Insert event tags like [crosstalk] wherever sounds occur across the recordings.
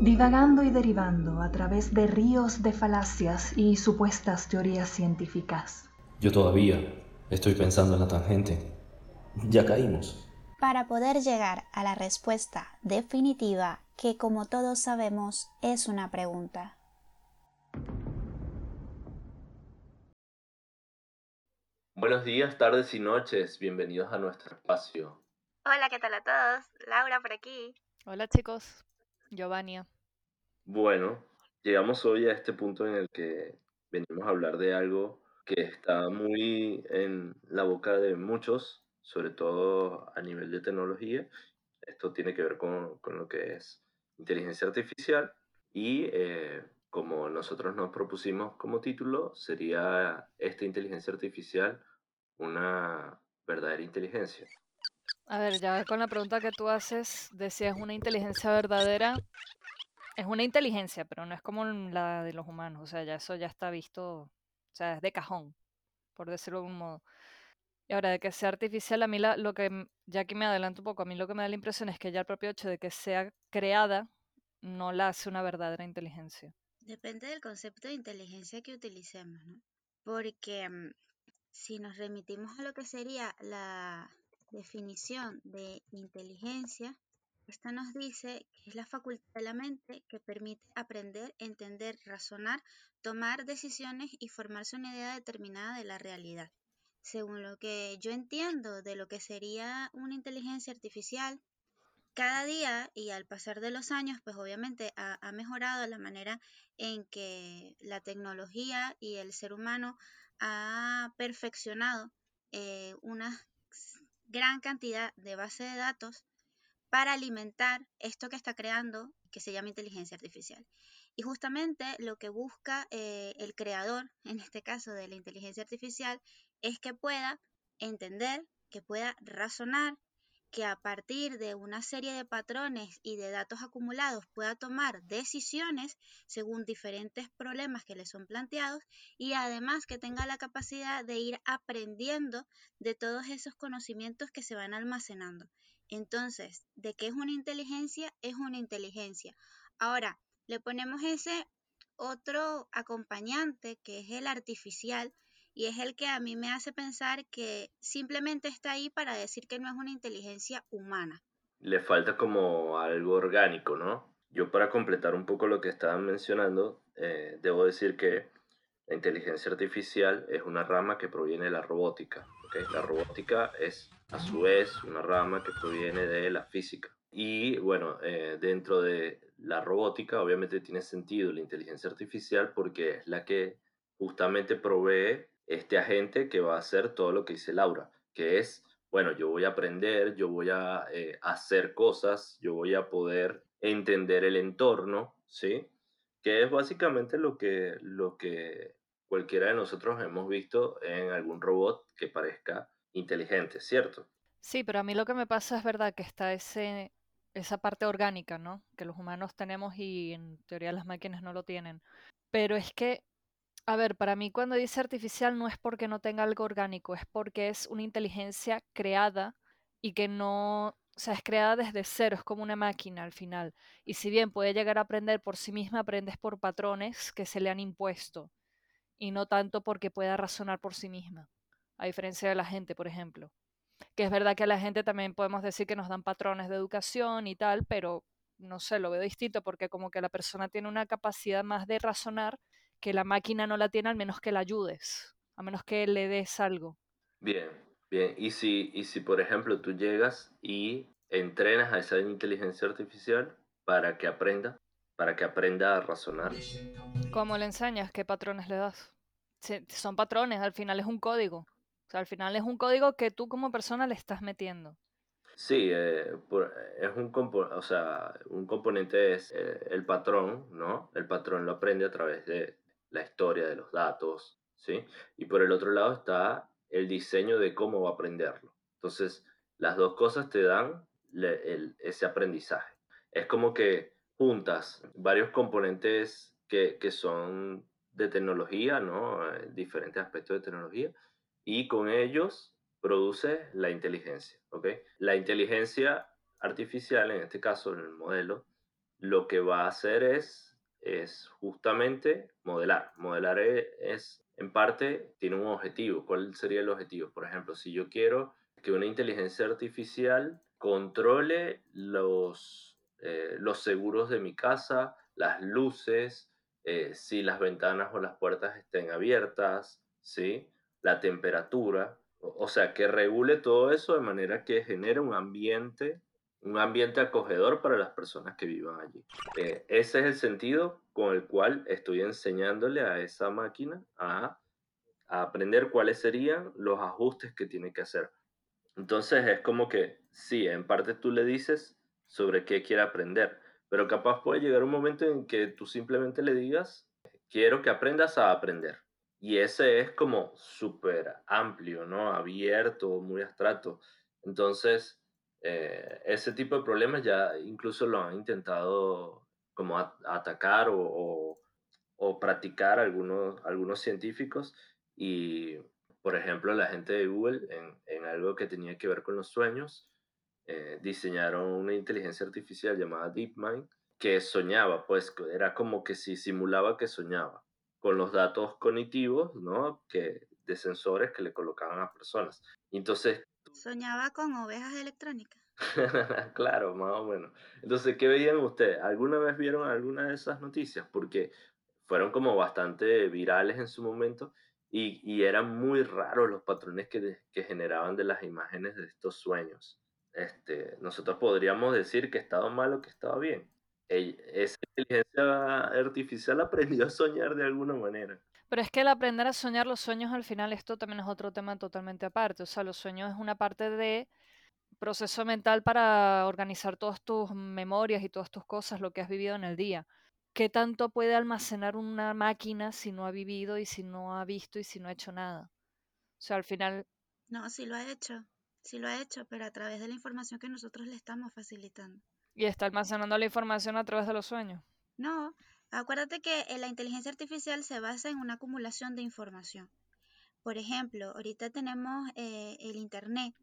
divagando y derivando a través de ríos de falacias y supuestas teorías científicas. Yo todavía estoy pensando en la tangente. Ya caímos. Para poder llegar a la respuesta definitiva, que como todos sabemos es una pregunta. Buenos días, tardes y noches. Bienvenidos a nuestro espacio. Hola, ¿qué tal a todos? Laura por aquí. Hola chicos, Giovanni. Bueno, llegamos hoy a este punto en el que venimos a hablar de algo que está muy en la boca de muchos, sobre todo a nivel de tecnología. Esto tiene que ver con, lo que es inteligencia artificial y eh, como nosotros nos propusimos como título, sería esta inteligencia artificial una verdadera inteligencia. A ver, ya con la pregunta que tú haces de si es una inteligencia verdadera, es una inteligencia, pero no es como la de los humanos, o sea, ya eso ya está visto, o sea, es de cajón, por decirlo de algún modo. Y ahora, de que sea artificial, a mí lo que, ya que me adelanto un poco, a mí lo que me da la impresión es que ya el propio hecho de que sea creada no la hace una verdadera inteligencia. Depende del concepto de inteligencia que utilicemos, ¿no? Porque mm, si nos remitimos a lo que sería la definición de inteligencia, esta nos dice que es la facultad de la mente que permite aprender, entender, razonar, tomar decisiones y formarse una idea determinada de la realidad. Según lo que yo entiendo de lo que sería una inteligencia artificial, cada día y al pasar de los años, pues obviamente ha, mejorado la manera en que la tecnología y el ser humano ha perfeccionado eh, una gran cantidad de base de datos para alimentar esto que está creando, que se llama inteligencia artificial. Y justamente lo que busca eh, el creador, [laughs] en este caso de la inteligencia artificial, es que pueda entender, que pueda razonar, que a partir de una serie de patrones y de datos acumulados pueda tomar decisiones según diferentes problemas que le son planteados y además que tenga la capacidad de ir aprendiendo de todos esos conocimientos que se van almacenando. Entonces, ¿de qué es una inteligencia? Es una inteligencia. Ahora, le ponemos ese otro acompañante que es el artificial, y es el que a mí me hace pensar que simplemente está ahí para decir que no es una inteligencia humana. Le falta como algo orgánico, ¿no? Yo para completar un poco lo que estaban mencionando, eh, debo decir que la inteligencia artificial es una rama que proviene de la robótica. La robótica es a su vez una rama que proviene de la física. Y bueno, eh, dentro de la robótica obviamente tiene sentido la inteligencia artificial porque es la que justamente provee este agente que va a hacer todo lo que dice Laura, que es, bueno, yo voy a aprender, yo voy a eh, hacer cosas, yo voy a poder entender el entorno, ¿sí? Que es básicamente lo que, lo que cualquiera de nosotros hemos visto en algún robot que parezca inteligente, ¿cierto? Sí, pero a mí lo que me pasa es verdad que está ese, esa parte orgánica, ¿no? Que los humanos tenemos y en teoría las máquinas no lo tienen. Pero es que a ver, para mí cuando dice artificial no es porque no tenga algo orgánico, es porque es una inteligencia creada y que no, o sea, es creada desde cero, es como una máquina al final. Y si bien puede llegar a aprender por sí misma, aprendes por patrones que se le han impuesto y no tanto porque pueda razonar por sí misma, a diferencia de la gente, por ejemplo. Que es verdad que a la gente también podemos decir que nos dan patrones de educación y tal, pero no sé, lo veo distinto porque como que la persona tiene una capacidad más de razonar que la máquina no la tiene al menos que la ayudes, a menos que le des algo. Bien, bien. Y si, y si por ejemplo tú llegas y entrenas a esa inteligencia artificial para que aprenda, para que aprenda a razonar. ¿Cómo le enseñas? ¿Qué patrones le das? son patrones, al final es un código. O sea, al final es un código que tú como persona le estás metiendo. Sí, eh, es un, o sea, un componente es eh, el patrón, ¿no? El patrón lo aprende a través de, la historia de los datos, ¿sí? Y por el otro lado está el diseño de cómo va a aprenderlo. Entonces, las dos cosas te dan ese aprendizaje. Es como que juntas varios componentes que, son de tecnología, ¿no? Eh, diferentes aspectos de tecnología, y con ellos produce la inteligencia, ¿ok? La inteligencia artificial, en este caso, en el modelo, lo que va a hacer es, es justamente modelar. Modelar e, es, en parte, tiene un objetivo. ¿Cuál sería el objetivo? Por ejemplo, si yo quiero que una inteligencia artificial controle los, eh, los seguros de mi casa, las luces, eh, si las ventanas o las puertas estén abiertas, ¿sí? la temperatura, o, sea, que regule todo eso de manera que genere un ambiente, un ambiente acogedor para las personas que vivan allí. Eh, ese es el sentido con el cual estoy enseñándole a esa máquina a, aprender cuáles serían los ajustes que tiene que hacer. Entonces es como que, sí, en parte tú le dices sobre qué quiere aprender, pero capaz puede llegar un momento en que tú simplemente le digas, quiero que aprendas a aprender. Y ese es como súper amplio, ¿no? Abierto, muy abstracto. Entonces, eh, ese tipo de problemas ya incluso lo han intentado como atacar o, o, practicar algunos, algunos científicos y, por ejemplo, la gente de Google en, en algo que tenía que ver con los sueños, eh, diseñaron una inteligencia artificial llamada DeepMind que soñaba, pues era como que si simulaba que soñaba con los datos cognitivos, ¿no? Que, de sensores que le colocaban a personas. Entonces... Soñaba con ovejas electrónicas. [laughs] claro, más o menos. Entonces, ¿qué veían ustedes? ¿Alguna vez vieron alguna de esas noticias? Porque fueron como bastante virales en su momento y, y eran muy raros los patrones que, que generaban de las imágenes de estos sueños. Este, nosotros podríamos decir que estaba mal o que estaba bien esa inteligencia artificial [laughs] aprendió a soñar de alguna manera. Pero es que el aprender a soñar los sueños al final, esto también es otro tema totalmente aparte. O sea, los sueños es una parte de proceso mental para organizar todas tus memorias y todas tus cosas, lo que has vivido en el día. ¿Qué tanto puede almacenar una máquina si no ha vivido y si no ha visto y si no ha hecho nada? O sea, al final... No, sí lo ha hecho, sí lo ha hecho, pero a través de la información que nosotros le estamos facilitando. Y está almacenando la información a través de los sueños. No, acuérdate que la inteligencia artificial se basa en una acumulación de información. Por ejemplo, ahorita tenemos eh, el Internet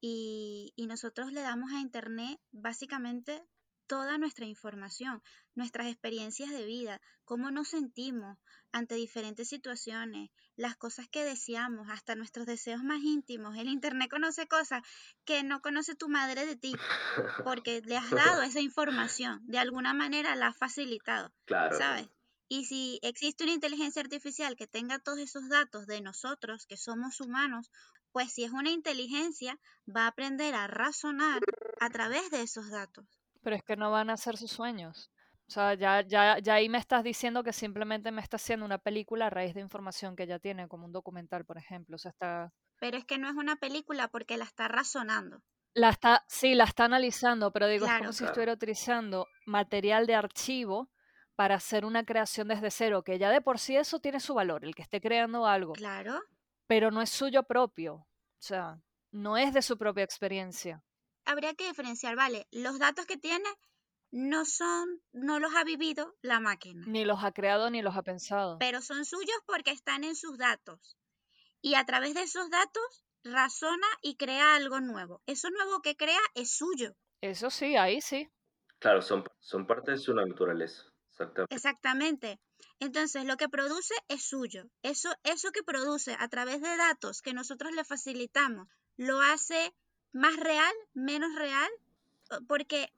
y nosotros le damos a Internet básicamente toda nuestra información, nuestras experiencias de vida, cómo nos sentimos ante diferentes situaciones, las cosas que deseamos, hasta nuestros deseos más íntimos. El Internet conoce cosas que no conoce tu madre de ti, [laughs] porque le has dado esa información, de alguna manera la has facilitado, claro. ¿sabes? Y si existe una inteligencia artificial que tenga todos esos datos de nosotros, que somos humanos, pues si es una inteligencia, va a aprender a razonar a través de esos datos. Pero es que no van a ser sus sueños. O sea, ya, ya, ya ahí me estás diciendo que simplemente me está haciendo una película a raíz de información que ya tiene, como un documental, por ejemplo. O sea, está... Pero es que no es una película porque la está razonando. La está, sí, la está analizando, pero digo, es como si estuviera utilizando material de archivo para hacer una creación desde cero, que ya de por sí eso tiene su valor, el que esté creando algo. Claro. Pero no es suyo propio. O sea, no es de su propia experiencia habría que diferenciar, vale, los datos que tiene no son, no los ha vivido la máquina. Ni los ha creado ni los ha pensado. Pero son suyos porque están en sus datos. Y a través de esos datos razona y crea algo nuevo. Eso nuevo que crea es suyo. Eso sí, ahí sí. Claro, son, son parte de su naturaleza. Exactamente. Exactamente. Entonces, lo que produce es suyo. Eso, eso que produce a través de datos que nosotros le facilitamos, lo hace más real, menos real, porque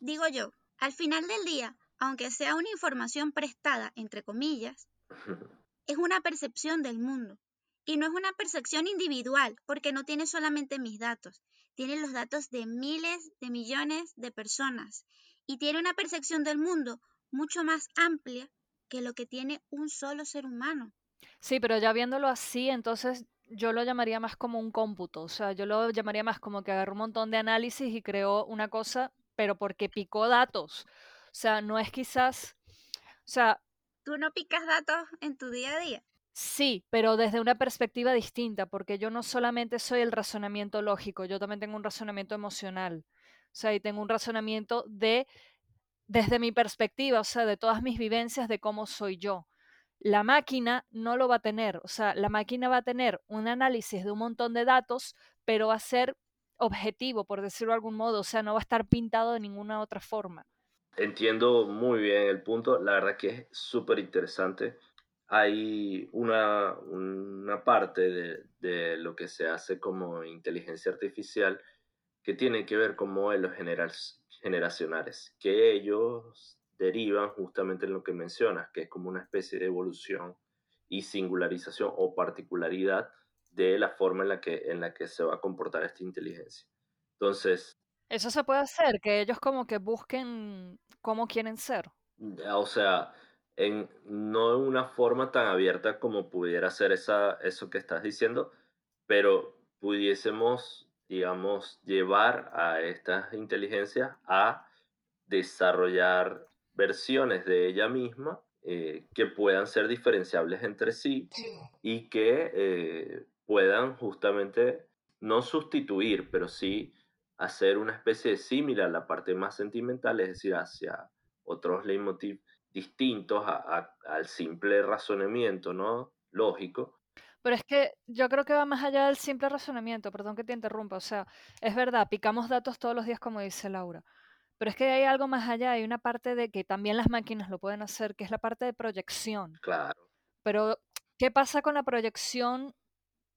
digo yo, al final del día, aunque sea una información prestada, entre comillas, [laughs] es una percepción del mundo. Y no es una percepción individual, porque no tiene solamente mis datos, tiene los datos de miles de millones de personas. Y tiene una percepción del mundo mucho más amplia que lo que tiene un solo ser humano. Sí, pero ya viéndolo así, entonces yo lo llamaría más como un cómputo, o sea, yo lo llamaría más como que agarró un montón de análisis y creó una cosa, pero porque picó datos. O sea, no es quizás, o sea... ¿Tú no picas datos en tu día a día? Sí, pero desde una perspectiva distinta, porque yo no solamente soy el razonamiento lógico, yo también tengo un razonamiento emocional. O sea, y tengo un razonamiento de, desde mi perspectiva, o sea, de todas mis vivencias de cómo soy yo. La máquina no lo va a tener, o sea, la máquina va a tener un análisis de un montón de datos, pero va a ser objetivo, por decirlo de algún modo, o sea, no va a estar pintado de ninguna otra forma. entiendo muy bien el punto. La verdad que es súper interesante. Hay una, una parte de, lo que se hace como inteligencia artificial que tiene que ver con modelos general, generacionales, que ellos derivan justamente en lo que mencionas, que es como una especie de evolución y singularización o particularidad de la forma en la que, en la que se va a comportar esta inteligencia. Entonces... Eso se puede hacer, que ellos como que busquen cómo quieren ser. O sea, en, no en una forma tan abierta como pudiera ser esa, eso que estás diciendo, pero pudiésemos, digamos, llevar a estas inteligencias a desarrollar versiones de ella misma eh, que puedan ser diferenciables entre sí y que eh, puedan justamente no sustituir, pero sí hacer una especie de similar a la parte más sentimental, es decir, hacia otros leitmotiv distintos al simple razonamiento, ¿no? Lógico. Pero es que yo creo que va más allá del simple razonamiento, perdón que te interrumpa, o sea, es verdad, picamos datos todos los días como dice Laura, pero es que hay algo más allá, hay una parte de que también las máquinas lo pueden hacer, que es la parte de proyección. Claro. Pero, ¿qué pasa con la proyección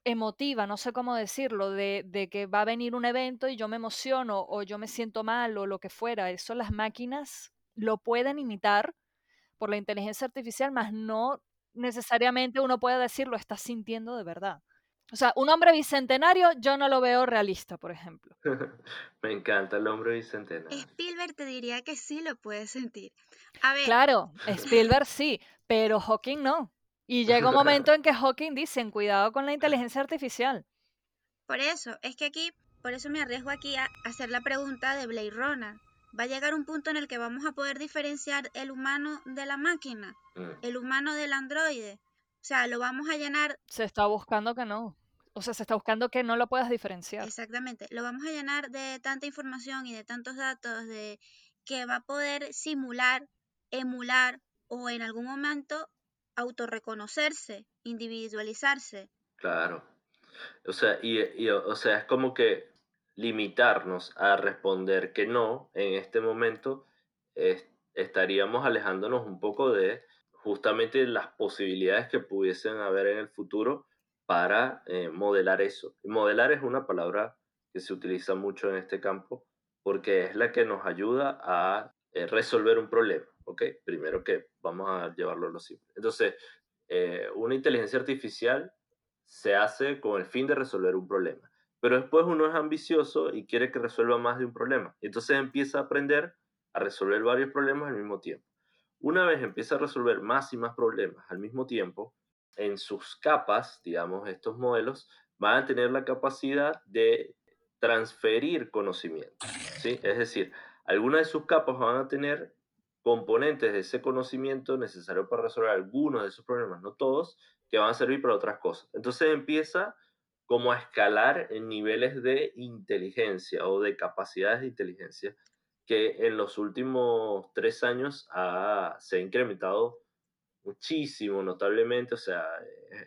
emotiva, no sé cómo decirlo, de, de, que va a venir un evento y yo me emociono o yo me siento mal o lo que fuera. Eso las máquinas lo pueden imitar por la inteligencia artificial, más no necesariamente uno puede decir lo está sintiendo de verdad. O sea, un hombre bicentenario yo no lo veo realista, por ejemplo. [laughs] Me encanta el hombre bicentenario. Spielberg te diría que sí lo puede sentir. A ver. Claro, Spielberg sí, pero Hawking no. Y llega un [laughs] momento en que Hawking dicen, cuidado con la [laughs] inteligencia artificial. Por eso, es que aquí, por eso me arriesgo aquí a hacer la pregunta de Blade Runner. Va a llegar un punto en el que vamos a poder diferenciar el humano de la máquina, mm. el humano del androide. O sea, lo vamos a llenar. Se está buscando que no. O sea, se está buscando que no lo puedas diferenciar. Exactamente. Lo vamos a llenar de tanta información y de tantos datos de que va a poder simular, emular o en algún momento autorreconocerse, individualizarse. Claro. O sea, y, o sea, es como que limitarnos a responder que no en este momento estaríamos alejándonos un poco de justamente las posibilidades que pudiesen haber en el futuro para eh, modelar eso. Modelar es una palabra que se utiliza mucho en este campo porque es la que nos ayuda a eh, resolver un problema. ¿ok? Primero que vamos a llevarlo a lo simple. Entonces, eh, una inteligencia artificial se hace con el fin de resolver un problema, pero después uno es ambicioso y quiere que resuelva más de un problema. Entonces empieza a aprender a resolver varios problemas al mismo tiempo. Una vez empieza a resolver más y más problemas al mismo tiempo, en sus capas, digamos, estos modelos van a tener la capacidad de transferir conocimiento, ¿sí? Es decir, algunas de sus capas van a tener componentes de ese conocimiento necesario para resolver algunos de esos problemas, no todos, que van a servir para otras cosas. Entonces empieza como a escalar en niveles de inteligencia o de capacidades de inteligencia que en los últimos tres años se ha incrementado muchísimo, notablemente, o sea,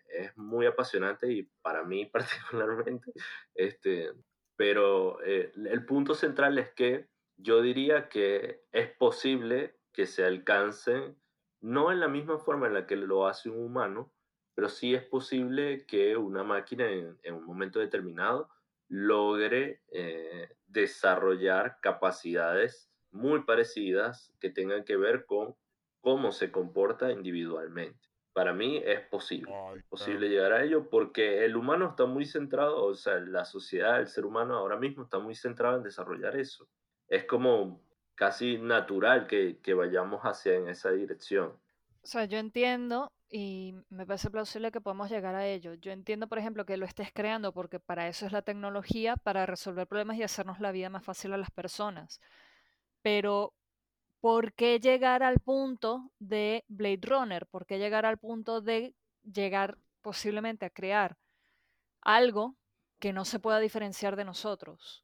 es, muy apasionante y para mí [laughs] particularmente, este, pero eh, el punto central es que yo diría que es posible que se alcancen, no en la misma forma en la que lo hace un humano, pero sí es posible que una máquina en, un momento determinado logre eh, desarrollar capacidades muy parecidas que tengan que ver con cómo se comporta individualmente. Para mí es posible, posible llegar a ello porque el humano está muy centrado, o sea, la sociedad, el ser humano ahora mismo está muy centrado en desarrollar eso. Es como casi natural que, vayamos hacia en esa dirección. O sea, yo entiendo y me parece plausible que podamos llegar a ello. Yo entiendo, por ejemplo, que lo estés creando porque para eso es la tecnología, para resolver problemas y hacernos la vida más fácil a las personas. Pero, ¿por qué llegar al punto de Blade Runner? ¿Por qué llegar al punto de llegar posiblemente a crear algo que no se pueda diferenciar de nosotros?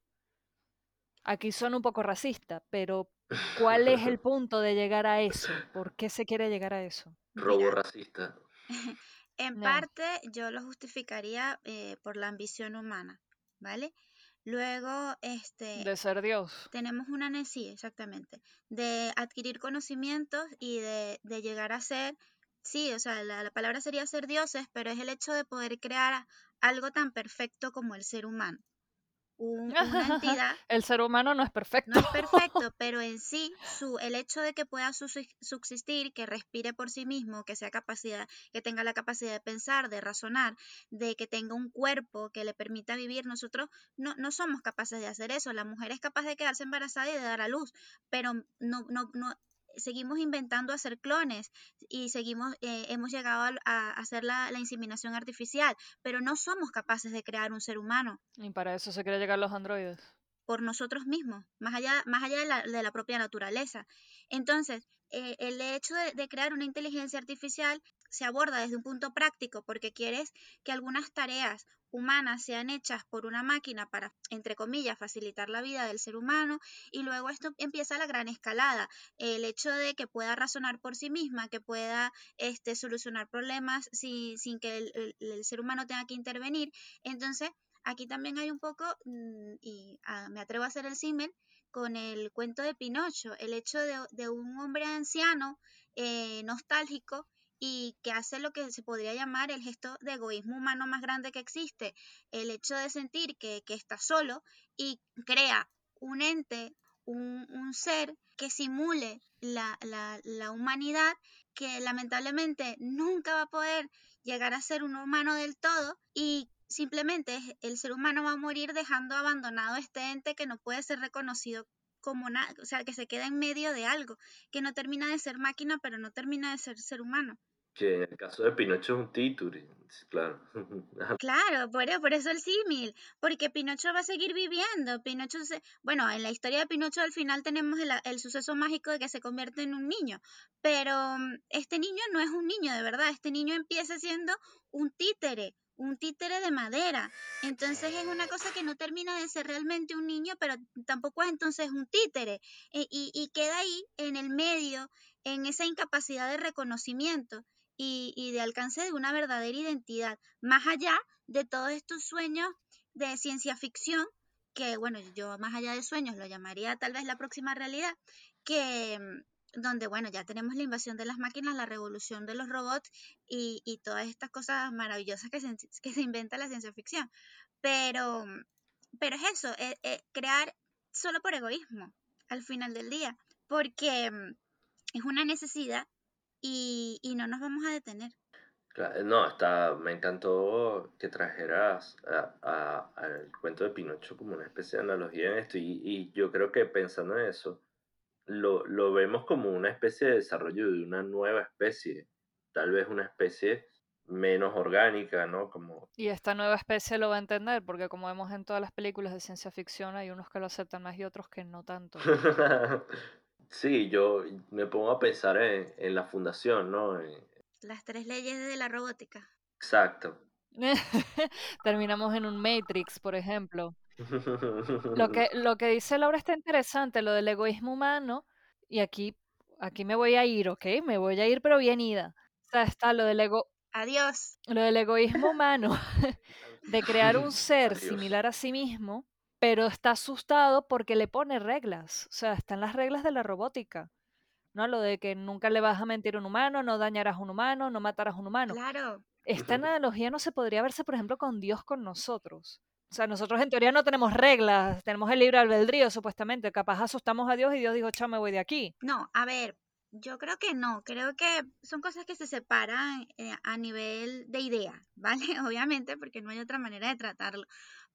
Aquí son un poco racista, pero ¿cuál es el [laughs] punto de llegar a eso? ¿Por qué se quiere llegar a eso? Robo racista. [laughs] en parte yo lo justificaría eh, por la ambición humana, ¿vale? Luego, este, De ser Dios. tenemos una necesidad, sí, exactamente, de adquirir conocimientos y de, de llegar a ser, sí, o sea, la, la palabra sería ser dioses, pero es el hecho de poder crear algo tan perfecto como el ser humano. Un- [laughs] una entidad El ser humano no es perfecto. no es perfecto, [laughs] pero en sí, su, el hecho de que pueda subsis- subsistir, que respire por sí mismo, que sea capacidad, que tenga la capacidad de pensar, de razonar, de que tenga un cuerpo que le permita vivir, nosotros no, no somos capaces de hacer eso. La mujer es capaz de quedarse embarazada y de dar a luz, pero no, no, no seguimos inventando hacer clones y seguimos, eh, hemos llegado a, hacer la, la inseminación artificial, pero no somos capaces de crear un ser humano Y para eso se quiere llegar los androides. por nosotros mismos, más allá, más allá de, la, de la propia naturaleza. Entonces, eh, el hecho de, de crear una inteligencia artificial se aborda desde un punto práctico porque quieres que algunas tareas humanas sean hechas por una máquina para, entre comillas, facilitar la vida del ser humano y luego esto empieza la gran escalada, el hecho de que pueda razonar por sí misma, que pueda este, solucionar problemas sin, sin que el, ser humano tenga que intervenir. Entonces, aquí también hay un poco, mm, y ah, me atrevo a hacer el símil, con el cuento de Pinocho, el hecho de, de un hombre anciano eh, nostálgico y que hace lo que se podría llamar el gesto de egoísmo humano más grande que existe, el hecho de sentir que, que está solo y crea un ente, un, un ser que simule la, la, la humanidad que lamentablemente nunca va a poder llegar a ser un humano del todo y simplemente el ser humano va a morir dejando abandonado este ente que no puede ser reconocido como nada, o sea, que se queda en medio de algo, que no termina de ser máquina, pero no termina de ser ser humano. Que en el caso de Pinocho es un títere, claro. [laughs] Claro, por, e- por eso el símil, porque Pinocho va a seguir viviendo. Pinocho se, bueno, en la historia de Pinocho al final tenemos el, el suceso mágico de que se convierte en un niño, pero mm, este niño no es un niño de verdad, este niño empieza siendo un títere, un títere de madera. Entonces es una cosa que no termina de ser realmente un niño, pero tampoco es entonces un títere. E- y, y queda ahí en el medio, en esa incapacidad de reconocimiento y, y de alcance de una verdadera identidad, más allá de todos estos sueños de ciencia ficción, que bueno, yo más allá de sueños lo llamaría tal vez la próxima realidad, que mm, donde bueno, ya tenemos la invasión de las máquinas, la revolución de los robots y, todas estas cosas maravillosas que se, [laughs] que se inventa la ciencia ficción. Pero, mm, pero es eso, eh, eh, crear solo por egoísmo al final del día, porque mm, es una necesidad y, y no nos vamos a detener. No, está, me encantó que trajeras a- a- al cuento de Pinocho como una especie de analogía en esto y, y yo creo que pensando en eso, lo, lo vemos como una especie de desarrollo de una nueva especie, tal vez una especie menos orgánica, ¿no? Como, Y esta nueva especie lo va a entender, porque como vemos en todas las películas de ciencia ficción, hay unos que lo aceptan más y otros que no tanto. [laughs] sí, yo me pongo a pensar en, en la fundación, ¿no? En- Las tres leyes de la robótica. exacto. [laughs] Terminamos en un Matrix, por ejemplo. Lo que, [laughs] lo que dice Laura está interesante, lo del egoísmo humano, y aquí, aquí me voy a ir, ¿ok? Me voy a ir, pero bien ida. O sea, está lo del ego, Adiós. lo del egoísmo humano, [laughs] de crear un ser Adiós. similar a sí mismo, pero está asustado porque le pone reglas. O sea, están las reglas de la robótica. ¿No? Lo de que nunca le vas a mentir a un humano, no dañarás a un humano, no matarás a un humano. Claro. Esta analogía no se podría verse, por ejemplo, con Dios con nosotros. O sea, nosotros en teoría no tenemos reglas, tenemos el libre albedrío, supuestamente. Capaz asustamos a Dios y Dios dijo, chao, me voy de aquí. No, a ver, yo creo que no. Creo que son cosas que se separan eh, a nivel de idea, [laughs] ¿vale? Obviamente, porque no hay otra manera de tratarlo.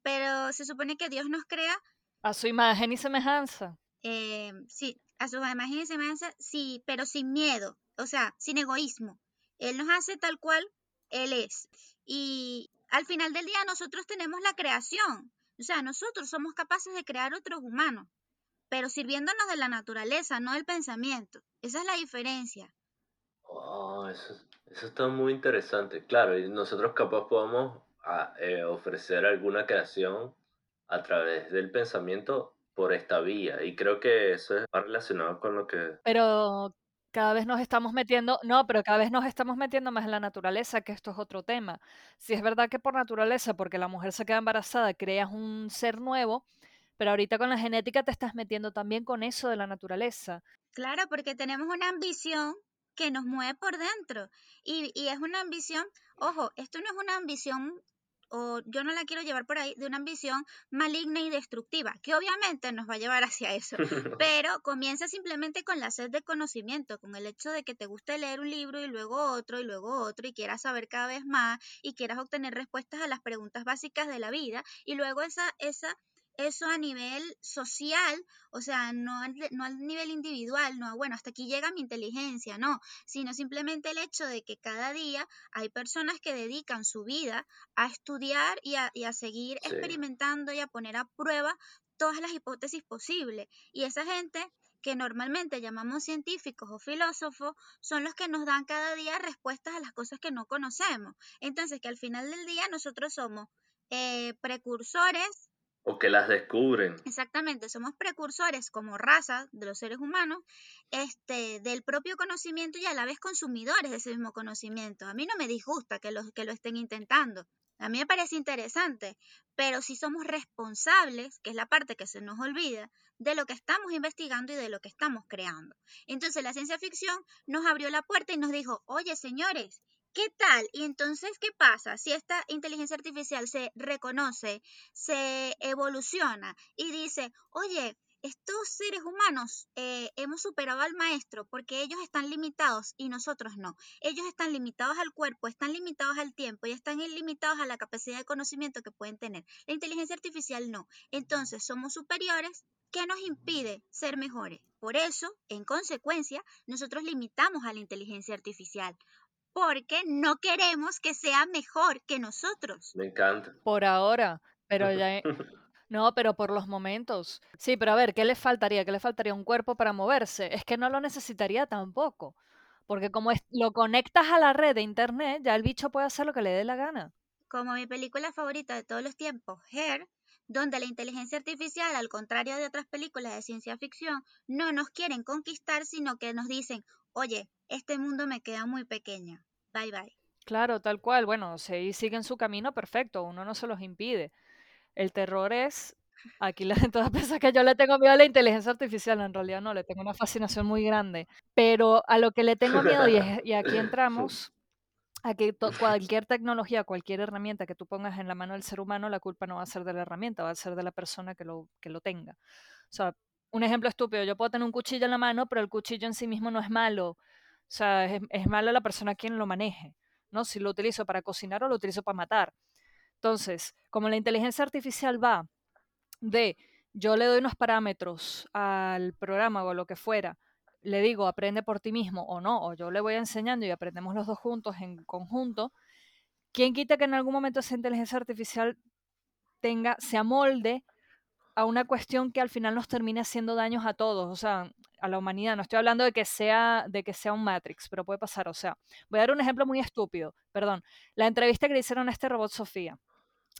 Pero se supone que Dios nos crea, A su imagen y semejanza. eh, sí, a su imagen y semejanza, sí, pero sin miedo, o sea, sin egoísmo. Él nos hace tal cual Él es. Y al final del día nosotros tenemos la creación. O sea, nosotros somos capaces de crear otros humanos, pero sirviéndonos de la naturaleza, no del pensamiento. Esa es la diferencia. Oh, eso, eso está muy interesante. Claro, y nosotros capaz podamos ah, eh, ofrecer alguna creación a través del pensamiento por esta vía. Y creo que eso es más relacionado con lo que... Pero cada vez nos estamos metiendo, no, pero cada vez nos estamos metiendo más en la naturaleza, que esto es otro tema. Si es verdad que por naturaleza, porque la mujer se queda embarazada, creas un ser nuevo, pero ahorita con la genética te estás metiendo también con eso de la naturaleza. Claro, porque tenemos una ambición que nos mueve por dentro. Y, y es una ambición, ojo, esto no es una ambición o yo no la quiero llevar por ahí, de una ambición maligna y destructiva, que obviamente nos va a llevar hacia eso, [laughs] pero comienza simplemente con la sed de conocimiento, con el hecho de que te guste leer un libro y luego otro y luego otro y quieras saber cada vez más y quieras obtener respuestas a las preguntas básicas de la vida y luego esa, esa eso a nivel social, o sea, no al, no al nivel individual, no, bueno, hasta aquí llega mi inteligencia, no, sino simplemente el hecho de que cada día hay personas que dedican su vida a estudiar y a, y a seguir experimentando y a poner a prueba todas las hipótesis posibles. Y esa gente que normalmente llamamos científicos o filósofos, son los que nos dan cada día respuestas a las cosas que no conocemos. Entonces, que al final del día nosotros somos eh, precursores o que las descubren. Exactamente, somos precursores como raza de los seres humanos este, del propio conocimiento y a la vez consumidores de ese mismo conocimiento. A mí no me disgusta que lo, que lo estén intentando. A mí me parece interesante, pero si somos responsables, que es la parte que se nos olvida, de lo que estamos investigando y de lo que estamos creando. Entonces la ciencia ficción nos abrió la puerta y nos dijo, oye señores, ¿Qué tal? Y entonces, ¿qué pasa? Si esta inteligencia artificial se reconoce, se evoluciona y dice, oye, estos seres humanos eh, hemos superado al maestro porque ellos están limitados y nosotros no. Ellos están limitados al cuerpo, están limitados al tiempo y están limitados a la capacidad de conocimiento que pueden tener. La inteligencia artificial no. Entonces somos superiores. ¿Qué nos impide ser mejores? Por eso, en consecuencia, nosotros limitamos a la inteligencia artificial porque no queremos que sea mejor que nosotros. Me encanta. Por ahora, pero [laughs] ya... No, pero por los momentos. Sí, pero a ver, ¿qué le faltaría? ¿Qué le faltaría un cuerpo para moverse? Es que no lo necesitaría tampoco. Porque como es, lo conectas a la red de internet, ya el bicho puede hacer lo que le dé la gana. Como mi película favorita de todos los tiempos, Hair, donde la inteligencia artificial, al contrario de otras películas de ciencia ficción, no nos quieren conquistar, sino que nos dicen, oye, este mundo me queda muy pequeño. Bye bye. Claro, tal cual. Bueno, si siguen su camino, perfecto, uno no se los impide. El terror es, aquí la [laughs] gente piensa que yo le tengo miedo a la inteligencia artificial, en realidad no, le tengo una fascinación muy grande. Pero a lo que le tengo miedo, y, y [laughs] aquí entramos, a que cualquier tecnología, cualquier herramienta que tú pongas en la mano del ser humano, la culpa no va a ser de la herramienta, va a ser de la persona que lo, que lo tenga. O sea, un ejemplo estúpido, yo puedo tener un cuchillo en la mano, pero el cuchillo en sí mismo no es malo o sea, es, es mala la persona quien lo maneje, ¿no? Si lo utilizo para cocinar o lo utilizo para matar. Entonces, como la inteligencia artificial va de yo le doy unos parámetros al programa o lo que fuera, le digo aprende por ti mismo o no, o yo le voy enseñando y aprendemos los dos juntos en conjunto, ¿quién quita que en algún momento esa inteligencia artificial tenga, se amolde a una cuestión que al final nos termine haciendo daños a todos? O sea, a la humanidad. No estoy hablando de que sea de que sea un Matrix, pero puede pasar. O sea, voy a dar un ejemplo muy estúpido. Perdón. La entrevista que le hicieron a este robot Sofía.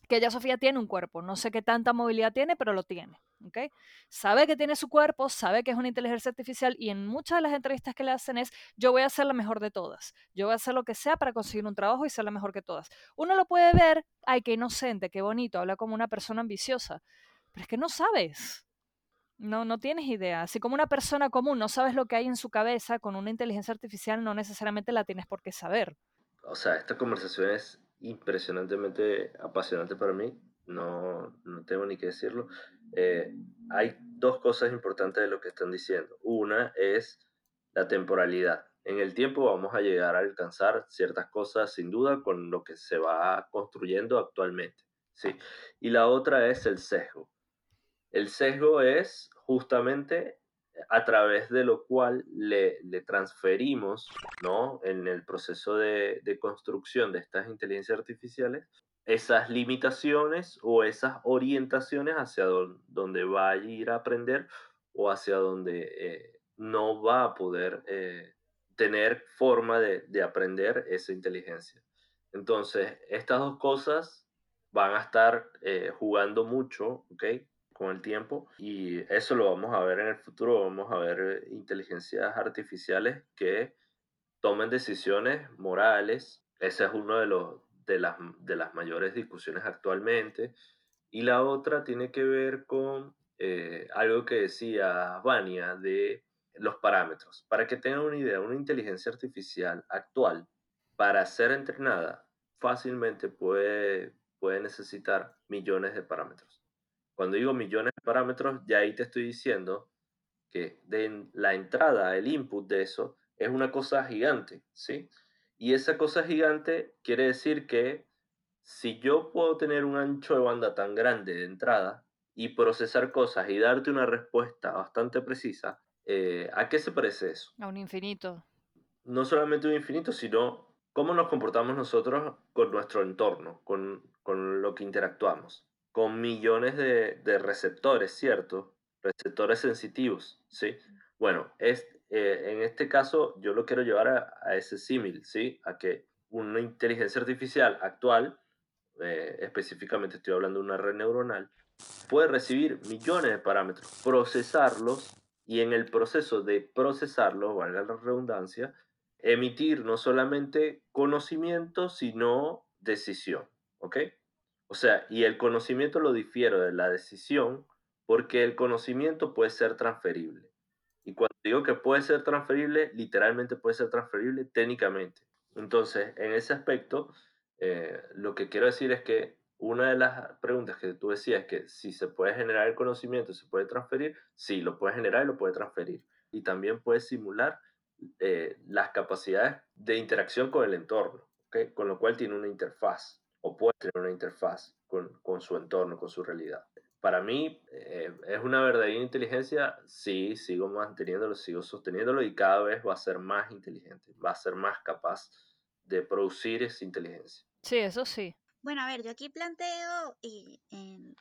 Que ya Sofía tiene un cuerpo. No sé qué tanta movilidad tiene, pero lo tiene. ¿okay? Sabe que tiene su cuerpo, sabe que es una inteligencia artificial y en muchas de las entrevistas que le hacen es yo voy a ser la mejor de todas. Yo voy a hacer lo que sea para conseguir un trabajo y ser la mejor que todas. Uno lo puede ver, ay, qué inocente, qué bonito, habla como una persona ambiciosa. Pero es que no sabes. No, no tienes idea. Así como una persona común no sabes lo que hay en su cabeza, con una inteligencia artificial no necesariamente la tienes por qué saber. O sea, esta conversación es impresionantemente apasionante para mí. No, no tengo ni que decirlo. Eh, hay dos cosas importantes de lo que están diciendo. Una es la temporalidad. En el tiempo vamos a llegar a alcanzar ciertas cosas sin duda con lo que se va construyendo actualmente. ¿sí? Y la otra es el sesgo. El sesgo es justamente a través de lo cual le, transferimos, ¿no? En el proceso de, construcción de estas inteligencias artificiales, esas limitaciones o esas orientaciones hacia donde va a ir a aprender o hacia donde eh, no va a poder eh, tener forma de, de, aprender esa inteligencia. Entonces, estas dos cosas van a estar eh, jugando mucho, ¿ok? Con el tiempo y eso lo vamos a ver en el futuro, vamos a ver inteligencias artificiales que tomen decisiones morales, ese es uno de, de, las, de las mayores discusiones actualmente, y la otra tiene que ver con eh, algo que decía Vania de los parámetros. Para que tengan una idea, una inteligencia artificial actual, para ser entrenada, fácilmente puede, puede necesitar millones de parámetros. Cuando digo millones de parámetros, ya ahí te estoy diciendo que de la entrada, el input de eso, es una cosa gigante, ¿sí? Y esa cosa gigante quiere decir que si yo puedo tener un ancho de banda tan grande de entrada y procesar cosas y darte una respuesta bastante precisa, eh, ¿a qué se parece eso? A un infinito. No solamente un infinito, sino cómo nos comportamos nosotros con nuestro entorno, con, con lo que interactuamos, con millones de, de receptores, ¿cierto? Receptores sensitivos, ¿sí? Bueno, es, eh, en este caso yo lo quiero llevar a, ese símil, ¿sí? A que una inteligencia artificial actual, eh, específicamente estoy hablando de una red neuronal, puede recibir millones de parámetros, procesarlos y en el proceso de procesarlos, valga la redundancia, emitir no solamente conocimiento, sino decisión, ¿ok? O sea, y el conocimiento lo difiero de la decisión porque el conocimiento puede ser transferible. Y cuando digo que puede ser transferible, literalmente puede ser transferible técnicamente. Entonces, en ese aspecto, eh, lo que quiero decir es que una de las preguntas que tú decías es que si se puede generar el conocimiento, se puede transferir, sí, lo puede generar y lo puede transferir. Y también puede simular eh, las capacidades de interacción con el entorno, con lo cual tiene una interfaz o puede tener una interfaz con, con su entorno, con su realidad para mí eh, es una verdadera inteligencia, sí, sigo manteniéndolo, sigo sosteniéndolo y cada vez va a ser más inteligente, va a ser más capaz de producir esa inteligencia. Sí, eso sí. Bueno, a ver, yo aquí planteo, y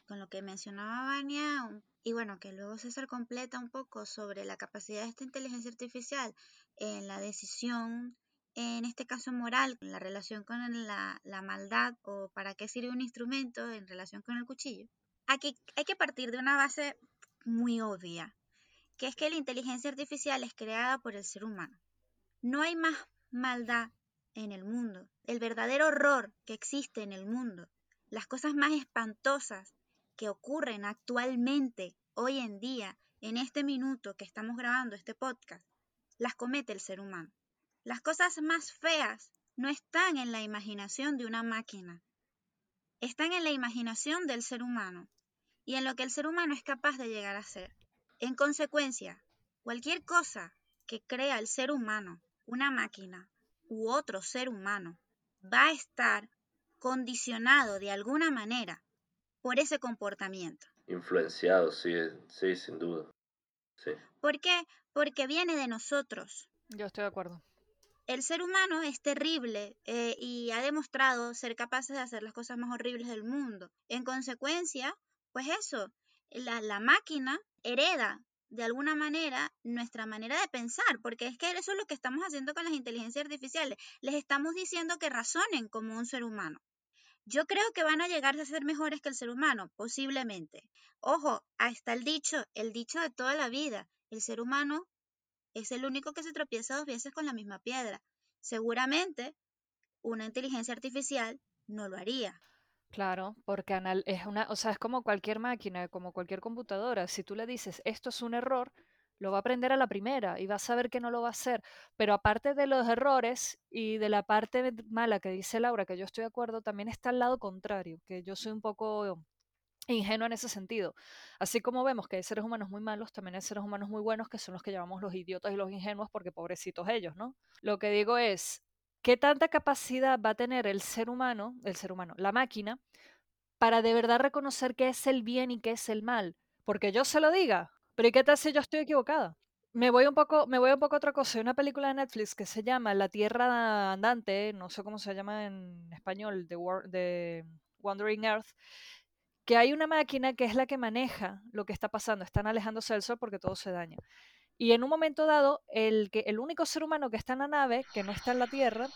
con lo que mencionaba Vania, y bueno, que luego César completa un poco sobre la capacidad de esta inteligencia artificial en la decisión, en este caso moral, la relación con la, la maldad o para qué sirve un instrumento en relación con el cuchillo. Aquí hay que partir de una base muy obvia, que es que la inteligencia artificial es creada por el ser humano. No hay más maldad en el mundo. El verdadero horror que existe en el mundo, las cosas más espantosas que ocurren actualmente, hoy en día, en este minuto que estamos grabando este podcast, las comete el ser humano. Las cosas más feas no están en la imaginación de una máquina, están en la imaginación del ser humano y en lo que el ser humano es capaz de llegar a ser. En consecuencia, cualquier cosa que crea el ser humano, una máquina u otro ser humano, va a estar condicionado de alguna manera por ese comportamiento. Influenciado, sí, sí, sin duda. Sí. ¿Por qué? Porque viene de nosotros. Yo estoy de acuerdo el ser humano es terrible eh, y ha demostrado ser capaz de hacer las cosas más horribles del mundo. En consecuencia, pues eso, la, máquina hereda de alguna manera nuestra manera de pensar, porque es que eso es lo que estamos haciendo con las inteligencias artificiales. Les estamos diciendo que razonen como un ser humano. Yo creo que van a llegar a ser mejores que el ser humano, posiblemente. Ojo, hasta el dicho, el dicho de toda la vida, el ser humano es el único que se tropieza dos veces con la misma piedra. Seguramente una inteligencia artificial no lo haría. Claro, porque es una, o sea, es como cualquier máquina, como cualquier computadora. Si tú le dices esto es un error, lo va a aprender a la primera y va a saber que no lo va a hacer. Pero aparte de los errores y de la parte mala que dice Laura, que yo estoy de acuerdo, también está el lado contrario, que yo soy un poco ingenuo en ese sentido. Así como vemos que hay seres humanos muy malos, también hay seres humanos muy buenos que son los que llamamos los idiotas y los ingenuos porque pobrecitos ellos, ¿no? Lo que digo es, ¿qué tanta capacidad va a tener el ser humano, el ser humano, la máquina, para de verdad reconocer qué es el bien y qué es el mal? Porque yo se lo diga, pero ¿y qué tal si yo estoy equivocada? Me voy un poco, me voy un poco a otra cosa. Hay una película de Netflix que se llama La Tierra Andante, no sé cómo se llama en español, The, The Wandering Earth, que hay una máquina que es la que maneja lo que está pasando, están alejándose del Sol porque todo se daña. Y en un momento dado, el, que, el único ser humano que está en la nave, que no está en la Tierra,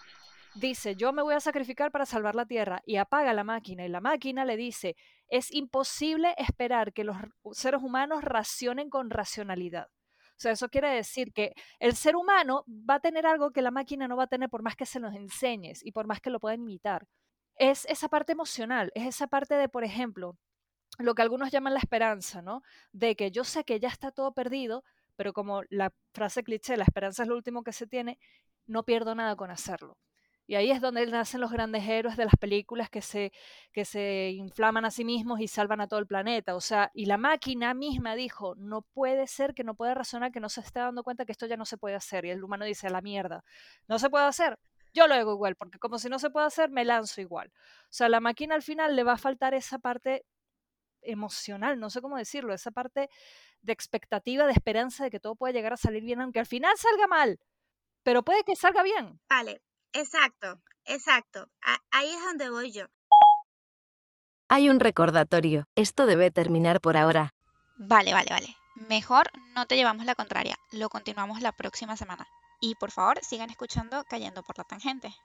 dice, yo me voy a sacrificar para salvar la Tierra y apaga la máquina y la máquina le dice, es imposible esperar que los seres humanos racionen con racionalidad. O sea, eso quiere decir que el ser humano va a tener algo que la máquina no va a tener por más que se los enseñes y por más que lo puedan imitar. Es esa parte emocional, es esa parte de, por ejemplo, lo que algunos llaman la esperanza, ¿no? De que yo sé que ya está todo perdido, pero como la frase cliché, la esperanza es lo último que se tiene, no pierdo nada con hacerlo. Y ahí es donde nacen los grandes héroes de las películas que se, que se inflaman a sí mismos y salvan a todo el planeta. O sea, y la máquina misma dijo, no puede ser que no pueda razonar, que no se esté dando cuenta que esto ya no se puede hacer. Y el humano dice, a la mierda, no se puede hacer. Yo lo hago igual, porque como si no se puede hacer, me lanzo igual. O sea, la máquina al final le va a faltar esa parte emocional, no sé cómo decirlo, esa parte de expectativa, de esperanza de que todo puede llegar a salir bien, aunque al final salga mal, pero puede que salga bien. Vale, exacto, exacto. ahí es donde voy yo. Hay un recordatorio. Esto debe terminar por ahora. Vale, vale, vale. Mejor no te llevamos la contraria. Lo continuamos la próxima semana. Y por favor, sigan escuchando Cayendo por la Tangente.